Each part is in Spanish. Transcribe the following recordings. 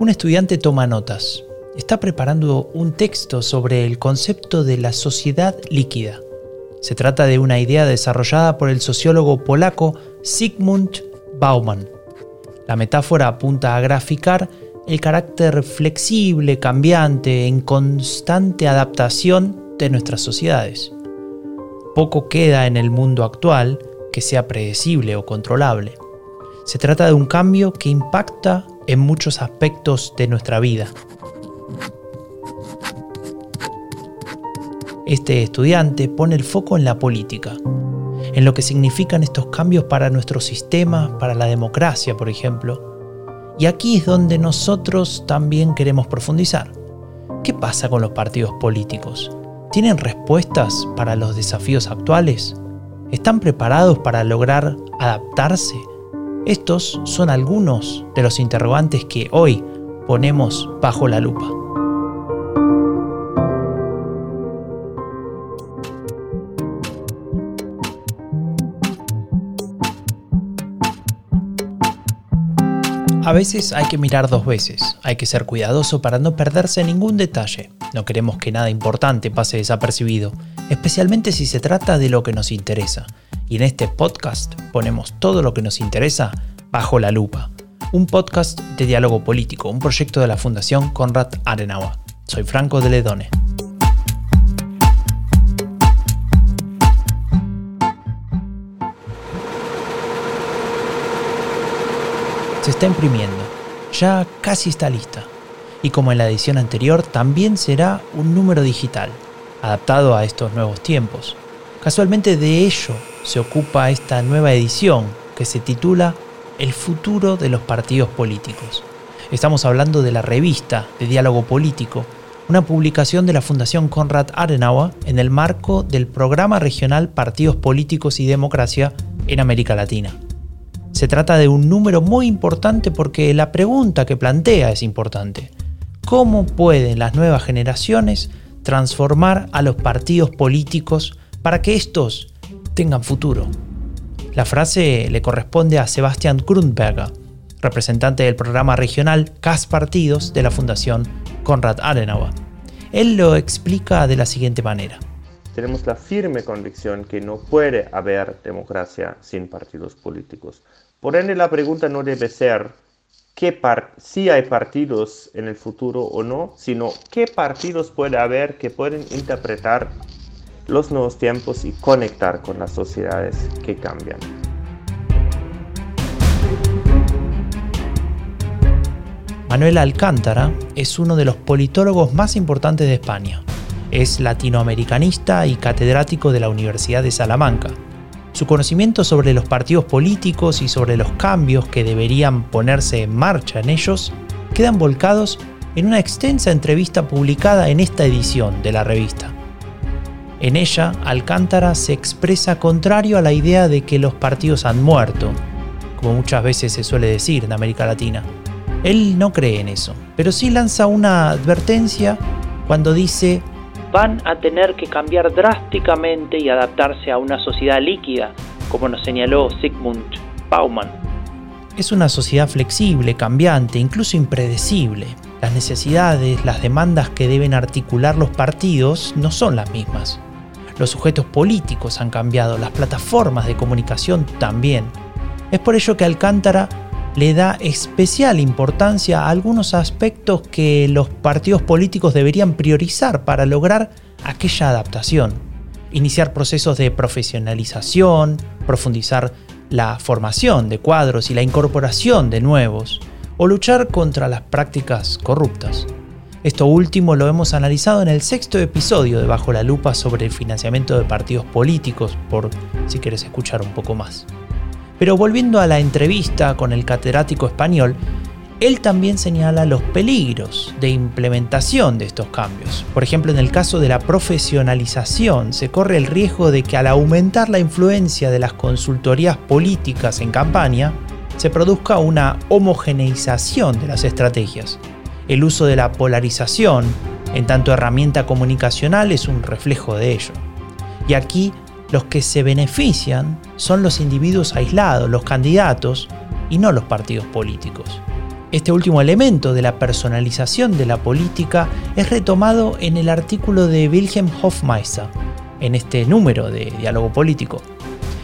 Un estudiante toma notas. Está preparando un texto sobre el concepto de la sociedad líquida. Se trata de una idea desarrollada por el sociólogo polaco Zygmunt Bauman. La metáfora apunta a graficar el carácter flexible, cambiante, en constante adaptación de nuestras sociedades. Poco queda en el mundo actual que sea predecible o controlable. Se trata de un cambio que impacta en muchos aspectos de nuestra vida. Este estudiante pone el foco en la política, en lo que significan estos cambios para nuestro sistema, para la democracia, por ejemplo. Y aquí es donde nosotros también queremos profundizar. ¿Qué pasa con los partidos políticos? ¿Tienen respuestas para los desafíos actuales? ¿Están preparados para lograr adaptarse? Estos son algunos de los interrogantes que hoy ponemos bajo la lupa. A veces hay que mirar dos veces, hay que ser cuidadoso para no perderse ningún detalle. No queremos que nada importante pase desapercibido, especialmente si se trata de lo que nos interesa y en este podcast ponemos todo lo que nos interesa bajo la lupa. Un podcast de diálogo político, un proyecto de la Fundación Konrad Adenauer. Soy Franco de Ledone. Se está imprimiendo, ya casi está lista. Y como en la edición anterior, también será un número digital, adaptado a estos nuevos tiempos. Casualmente de ello se ocupa esta nueva edición que se titula El futuro de los partidos políticos. Estamos hablando de la revista de diálogo político, una publicación de la Fundación Konrad Adenauer en el marco del programa regional Partidos Políticos y Democracia en América Latina. Se trata de un número muy importante porque la pregunta que plantea es importante. ¿Cómo pueden las nuevas generaciones transformar a los partidos políticos para que estos tengan futuro. La frase le corresponde a Sebastian Grundberger, representante del programa regional CAS Partidos de la Fundación Konrad Adenauer. Él lo explica de la siguiente manera. Tenemos la firme convicción que no puede haber democracia sin partidos políticos. Por ende, la pregunta no debe ser qué si hay partidos en el futuro o no, sino qué partidos puede haber que pueden interpretar los nuevos tiempos y conectar con las sociedades que cambian. Manuel Alcántara es uno de los politólogos más importantes de España. Es latinoamericanista y catedrático de la Universidad de Salamanca. Su conocimiento sobre los partidos políticos y sobre los cambios que deberían ponerse en marcha en ellos quedan volcados en una extensa entrevista publicada en esta edición de la revista. En ella, Alcántara se expresa contrario a la idea de que los partidos han muerto, como muchas veces se suele decir en América Latina. Él no cree en eso, pero sí lanza una advertencia cuando dice van a tener que cambiar drásticamente y adaptarse a una sociedad líquida, como nos señaló Sigmund Bauman. Es una sociedad flexible, cambiante, incluso impredecible. Las necesidades, las demandas que deben articular los partidos no son las mismas. Los sujetos políticos han cambiado, las plataformas de comunicación también. Es por ello que Alcántara le da especial importancia a algunos aspectos que los partidos políticos deberían priorizar para lograr aquella adaptación. Iniciar procesos de profesionalización, profundizar la formación de cuadros y la incorporación de nuevos, o luchar contra las prácticas corruptas. Esto último lo hemos analizado en el sexto episodio de Bajo la Lupa sobre el financiamiento de partidos políticos, por si quieres escuchar un poco más. Pero volviendo a la entrevista con el catedrático español, él también señala los peligros de implementación de estos cambios. Por ejemplo, en el caso de la profesionalización, se corre el riesgo de que al aumentar la influencia de las consultorías políticas en campaña, se produzca una homogeneización de las estrategias, el uso de la polarización, en tanto herramienta comunicacional, es un reflejo de ello. Y aquí los que se benefician son los individuos aislados, los candidatos, y no los partidos políticos. Este último elemento de la personalización de la política es retomado en el artículo de Wilhelm Hofmeister, en este número de Diálogo Político.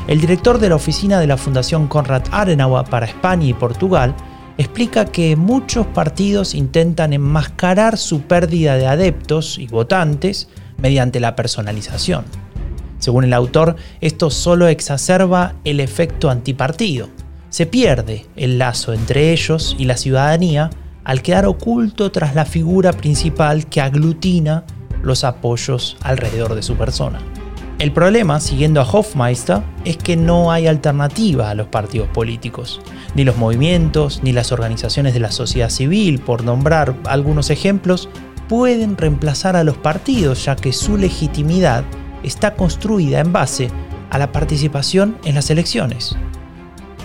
El director de la oficina de la Fundación Konrad Adenauer para España y Portugal explica que muchos partidos intentan enmascarar su pérdida de adeptos y votantes mediante la personalización. Según el autor, esto solo exacerba el efecto antipartido, se pierde el lazo entre ellos y la ciudadanía al quedar oculto tras la figura principal que aglutina los apoyos alrededor de su persona. El problema, siguiendo a Hofmeister, es que no hay alternativa a los partidos políticos. Ni los movimientos, ni las organizaciones de la sociedad civil, por nombrar algunos ejemplos, pueden reemplazar a los partidos, ya que su legitimidad está construida en base a la participación en las elecciones.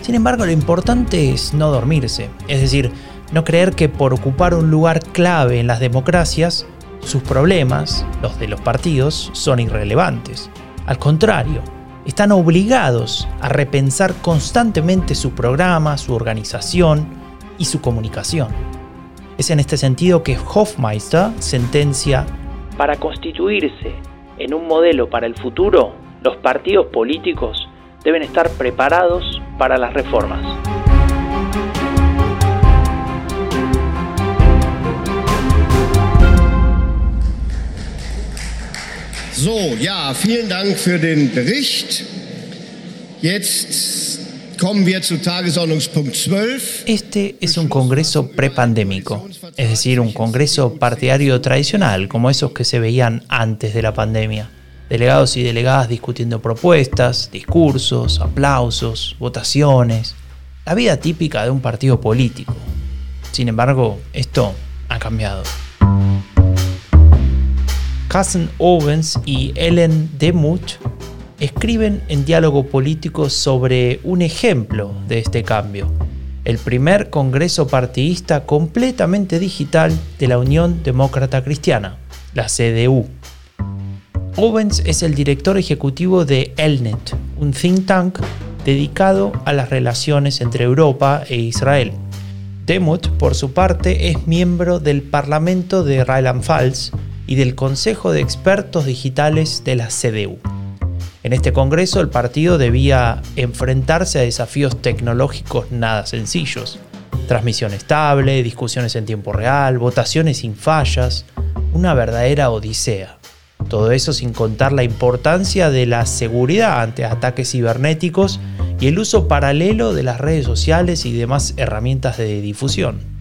Sin embargo, lo importante es no dormirse, es decir, no creer que por ocupar un lugar clave en las democracias, sus problemas, los de los partidos, son irrelevantes. Al contrario, están obligados a repensar constantemente su programa, su organización y su comunicación. Es en este sentido que Hofmeister sentencia, para constituirse en un modelo para el futuro, los partidos políticos deben estar preparados para las reformas. So, ja, vielen Dank für den Bericht. Jetzt kommen wir zu Tagesordnungspunkt 12. Este es un congreso prepandémico, es decir, un congreso partidario tradicional, como esos que se veían antes de la pandemia delegados y delegadas discutiendo propuestas, discursos, aplausos, votaciones, la vida típica de un partido político. Sin embargo, esto ha cambiado. Cousin Owens y Ellen Demuth escriben en diálogo político sobre un ejemplo de este cambio, el primer congreso partidista completamente digital de la Unión Demócrata Cristiana, la CDU. Owens es el director ejecutivo de Elnet, un think tank dedicado a las relaciones entre Europa e Israel. Demuth, por su parte, es miembro del Parlamento de Rheinland-Pfalz y del Consejo de Expertos Digitales de la CDU. En este congreso el partido debía enfrentarse a desafíos tecnológicos nada sencillos. Transmisión estable, discusiones en tiempo real, votaciones sin fallas, una verdadera odisea. Todo eso sin contar la importancia de la seguridad ante ataques cibernéticos y el uso paralelo de las redes sociales y demás herramientas de difusión.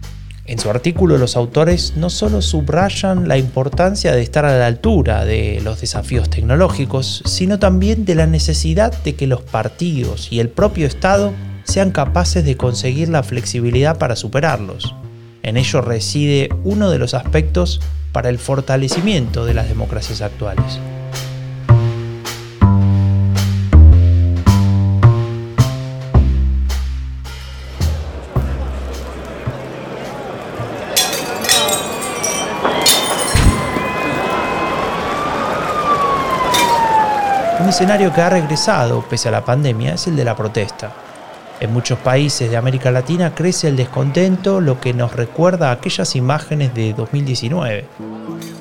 En su artículo los autores no solo subrayan la importancia de estar a la altura de los desafíos tecnológicos, sino también de la necesidad de que los partidos y el propio Estado sean capaces de conseguir la flexibilidad para superarlos. En ello reside uno de los aspectos para el fortalecimiento de las democracias actuales. Escenario que ha regresado pese a la pandemia es el de la protesta. En muchos países de América Latina crece el descontento, lo que nos recuerda aquellas imágenes de 2019.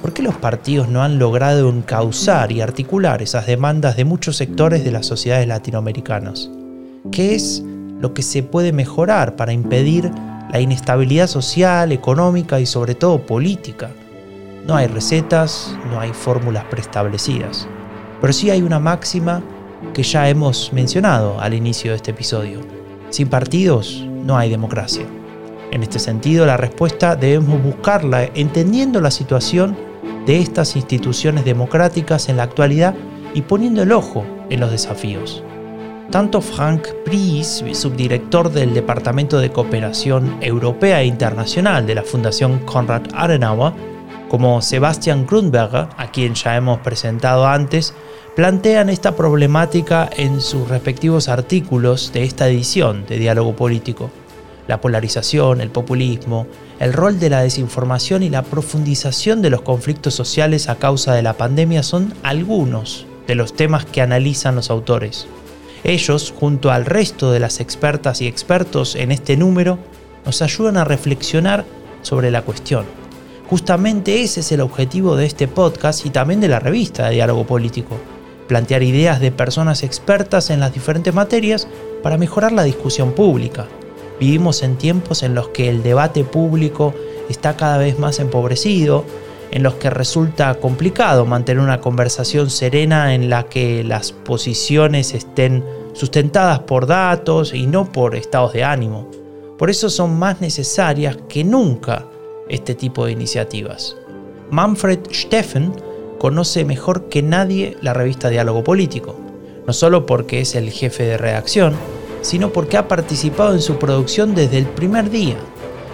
¿Por qué los partidos no han logrado encauzar y articular esas demandas de muchos sectores de las sociedades latinoamericanas? ¿Qué es lo que se puede mejorar para impedir la inestabilidad social, económica y sobre todo política? No hay recetas, no hay fórmulas preestablecidas, pero sí hay una máxima que ya hemos mencionado al inicio de este episodio sin partidos no hay democracia. En este sentido, la respuesta debemos buscarla entendiendo la situación de estas instituciones democráticas en la actualidad y poniendo el ojo en los desafíos. Tanto Frank Pries, subdirector del Departamento de Cooperación Europea e Internacional de la Fundación Konrad Adenauer, como Sebastian Grunberger, a quien ya hemos presentado antes, plantean esta problemática en sus respectivos artículos de esta edición de Diálogo Político. La polarización, el populismo, el rol de la desinformación y la profundización de los conflictos sociales a causa de la pandemia son algunos de los temas que analizan los autores. Ellos, junto al resto de las expertas y expertos en este número, nos ayudan a reflexionar sobre la cuestión. Justamente ese es el objetivo de este podcast y también de la revista de Diálogo Político, plantear ideas de personas expertas en las diferentes materias para mejorar la discusión pública. Vivimos en tiempos en los que el debate público está cada vez más empobrecido, en los que resulta complicado mantener una conversación serena en la que las posiciones estén sustentadas por datos y no por estados de ánimo. Por eso son más necesarias que nunca este tipo de iniciativas. Manfred Steffen conoce mejor que nadie la revista Diálogo Político, no solo porque es el jefe de redacción, sino porque ha participado en su producción desde el primer día.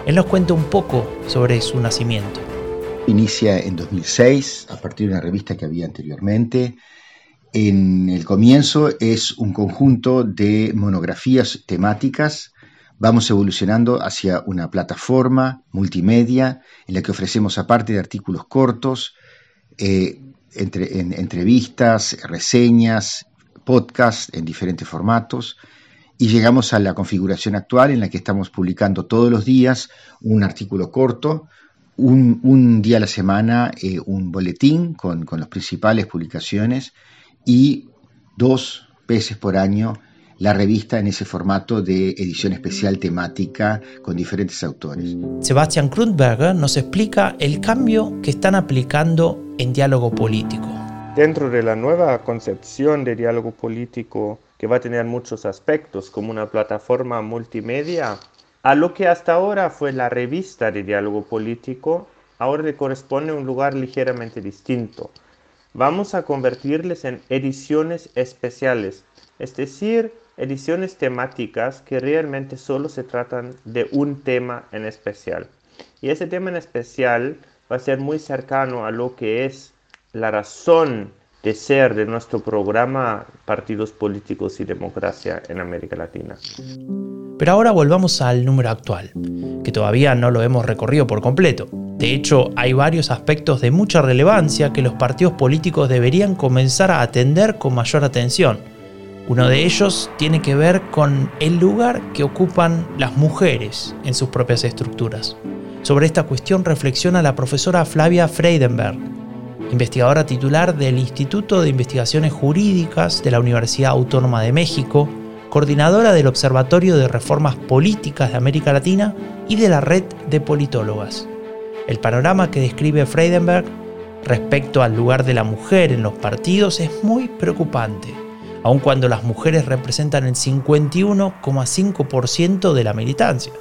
Él nos cuenta un poco sobre su nacimiento. Inicia en 2006 a partir de una revista que había anteriormente. En el comienzo es un conjunto de monografías temáticas. Vamos evolucionando hacia una plataforma multimedia en la que ofrecemos, aparte de artículos cortos, eh, entre, entrevistas, reseñas, podcasts en diferentes formatos. Y llegamos a la configuración actual en la que estamos publicando todos los días un artículo corto, un, día a la semana eh, un boletín con, con las principales publicaciones y dos veces por año la revista en ese formato de edición especial temática con diferentes autores. Sebastian Krundberger nos explica el cambio que están aplicando en diálogo político. Dentro de la nueva concepción de diálogo político, que va a tener muchos aspectos como una plataforma multimedia, a lo que hasta ahora fue la revista de diálogo político, ahora le corresponde un lugar ligeramente distinto. Vamos a convertirles en ediciones especiales, es decir, ediciones temáticas que realmente solo se tratan de un tema en especial. Y ese tema en especial va a ser muy cercano a lo que es la razón de ser de nuestro programa Partidos Políticos y Democracia en América Latina. Pero ahora volvamos al número actual, que todavía no lo hemos recorrido por completo. De hecho, hay varios aspectos de mucha relevancia que los partidos políticos deberían comenzar a atender con mayor atención. Uno de ellos tiene que ver con el lugar que ocupan las mujeres en sus propias estructuras. Sobre esta cuestión reflexiona la profesora Flavia Freidenberg, investigadora titular del Instituto de Investigaciones Jurídicas de la Universidad Autónoma de México coordinadora del Observatorio de Reformas Políticas de América Latina y de la Red de Politólogas. El panorama que describe Freidenberg respecto al lugar de la mujer en los partidos es muy preocupante, aun cuando las mujeres representan el 51,5% de la militancia.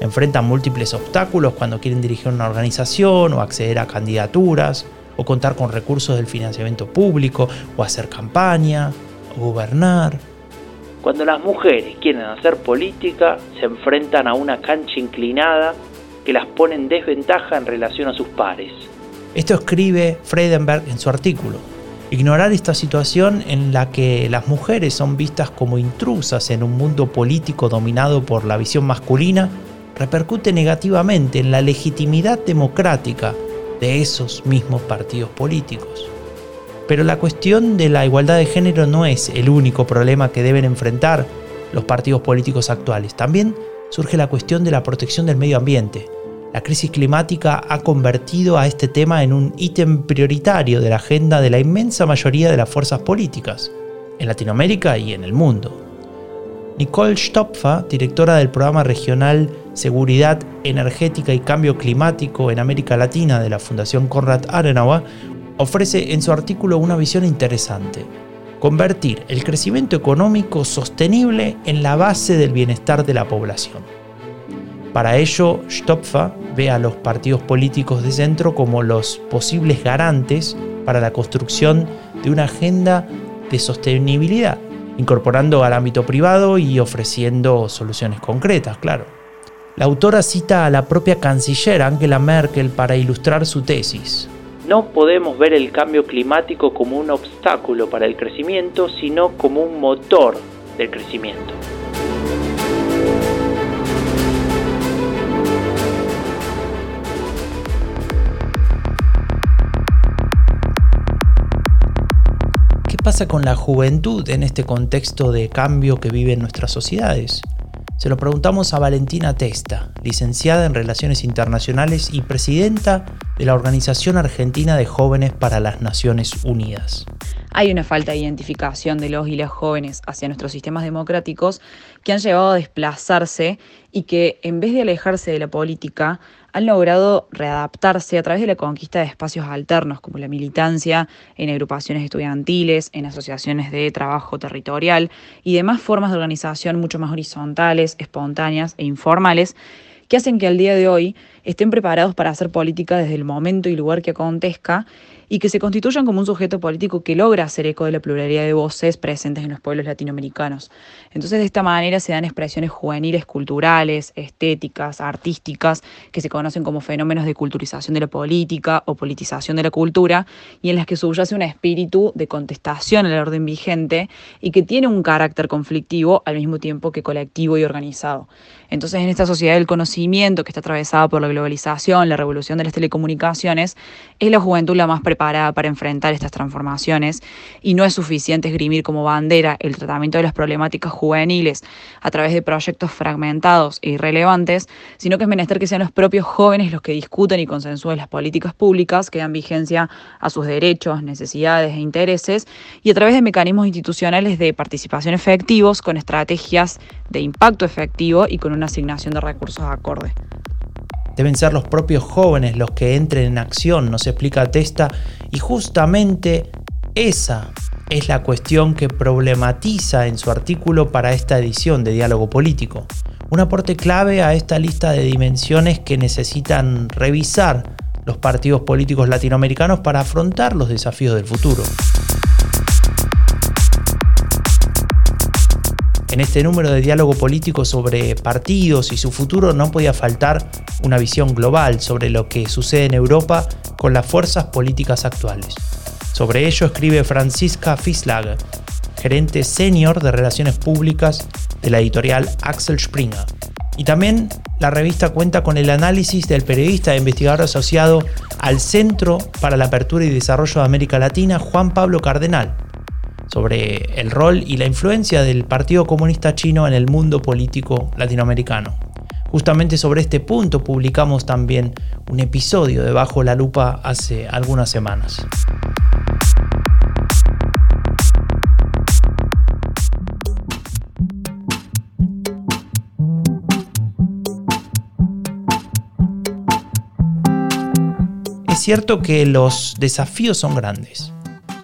Enfrentan múltiples obstáculos cuando quieren dirigir una organización o acceder a candidaturas, o contar con recursos del financiamiento público, o hacer campaña, o gobernar. Cuando las mujeres quieren hacer política, se enfrentan a una cancha inclinada que las pone en desventaja en relación a sus pares. Esto escribe Freidenberg en su artículo. Ignorar esta situación en la que las mujeres son vistas como intrusas en un mundo político dominado por la visión masculina repercute negativamente en la legitimidad democrática de esos mismos partidos políticos. Pero la cuestión de la igualdad de género no es el único problema que deben enfrentar los partidos políticos actuales. También surge la cuestión de la protección del medio ambiente. La crisis climática ha convertido a este tema en un ítem prioritario de la agenda de la inmensa mayoría de las fuerzas políticas, en Latinoamérica y en el mundo. Nicole Stopfa, directora del programa regional Seguridad Energética y Cambio Climático en América Latina de la Fundación Konrad Adenauer, ofrece en su artículo una visión interesante. Convertir el crecimiento económico sostenible en la base del bienestar de la población. Para ello, Stopfa ve a los partidos políticos de centro como los posibles garantes para la construcción de una agenda de sostenibilidad, incorporando al ámbito privado y ofreciendo soluciones concretas, claro. La autora cita a la propia canciller Angela Merkel para ilustrar su tesis. No podemos ver el cambio climático como un obstáculo para el crecimiento, sino como un motor del crecimiento. Pasa con la juventud en este contexto de cambio que viven nuestras sociedades? Se lo preguntamos a Valentina Testa, licenciada en Relaciones Internacionales y presidenta de la Organización Argentina de Jóvenes para las Naciones Unidas. Hay una falta de identificación de los y las jóvenes hacia nuestros sistemas democráticos que han llevado a desplazarse y que en vez de alejarse de la política han logrado readaptarse a través de la conquista de espacios alternos como la militancia en agrupaciones estudiantiles, en asociaciones de trabajo territorial y demás formas de organización mucho más horizontales, espontáneas e informales que hacen que al día de hoy estén preparados para hacer política desde el momento y lugar que acontezca y que se constituyan como un sujeto político que logra hacer eco de la pluralidad de voces presentes en los pueblos latinoamericanos. Entonces, de esta manera se dan expresiones juveniles, culturales, estéticas, artísticas, que se conocen como fenómenos de culturización de la política o politización de la cultura, y en las que subyace un espíritu de contestación al orden vigente y que tiene un carácter conflictivo al mismo tiempo que colectivo y organizado. Entonces, en esta sociedad del conocimiento que está atravesada por la globalización, la revolución de las telecomunicaciones, es la juventud la más preparada para, enfrentar estas transformaciones y no es suficiente esgrimir como bandera el tratamiento de las problemáticas juveniles a través de proyectos fragmentados e irrelevantes, sino que es menester que sean los propios jóvenes los que discutan y consensúen las políticas públicas que dan vigencia a sus derechos, necesidades e intereses y a través de mecanismos institucionales de participación efectivos con estrategias de impacto efectivo y con una asignación de recursos acorde. Deben ser los propios jóvenes los que entren en acción, nos explica Testa, y justamente esa es la cuestión que problematiza en su artículo para esta edición de Diálogo Político. Un aporte clave a esta lista de dimensiones que necesitan revisar los partidos políticos latinoamericanos para afrontar los desafíos del futuro. En este número de diálogo político sobre partidos y su futuro no podía faltar una visión global sobre lo que sucede en Europa con las fuerzas políticas actuales. Sobre ello escribe Francisca Fislager, gerente senior de Relaciones Públicas de la editorial Axel Springer. Y también la revista cuenta con el análisis del periodista e investigador asociado al Centro para la Apertura y Desarrollo de América Latina, Juan Pablo Cardenal, sobre el rol y la influencia del Partido Comunista Chino en el mundo político latinoamericano. Justamente sobre este punto publicamos también un episodio de Bajo la Lupa hace algunas semanas. Es cierto que los desafíos son grandes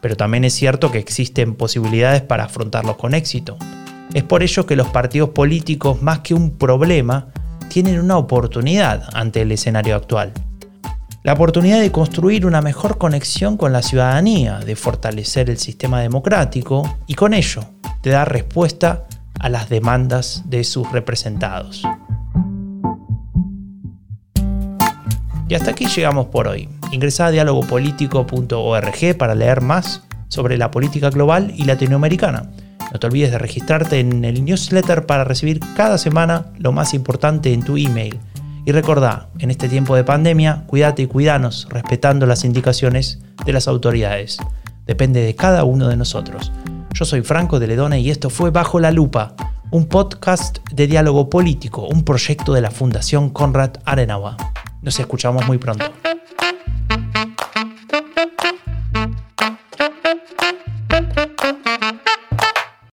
pero también es cierto que existen posibilidades para afrontarlos con éxito. Es por ello que los partidos políticos, más que un problema, tienen una oportunidad ante el escenario actual. La oportunidad de construir una mejor conexión con la ciudadanía, de fortalecer el sistema democrático y con ello de dar respuesta a las demandas de sus representados. Y hasta aquí llegamos por hoy. Ingresa a dialogopolitico.org para leer más sobre la política global y latinoamericana. No te olvides de registrarte en el newsletter para recibir cada semana lo más importante en tu email. Y recordá, en este tiempo de pandemia, cuídate y cuidanos respetando las indicaciones de las autoridades. Depende de cada uno de nosotros. Yo soy Franco de Ledona y esto fue Bajo la Lupa, un podcast de diálogo político, un proyecto de la Fundación Konrad Adenauer. Nos escuchamos muy pronto.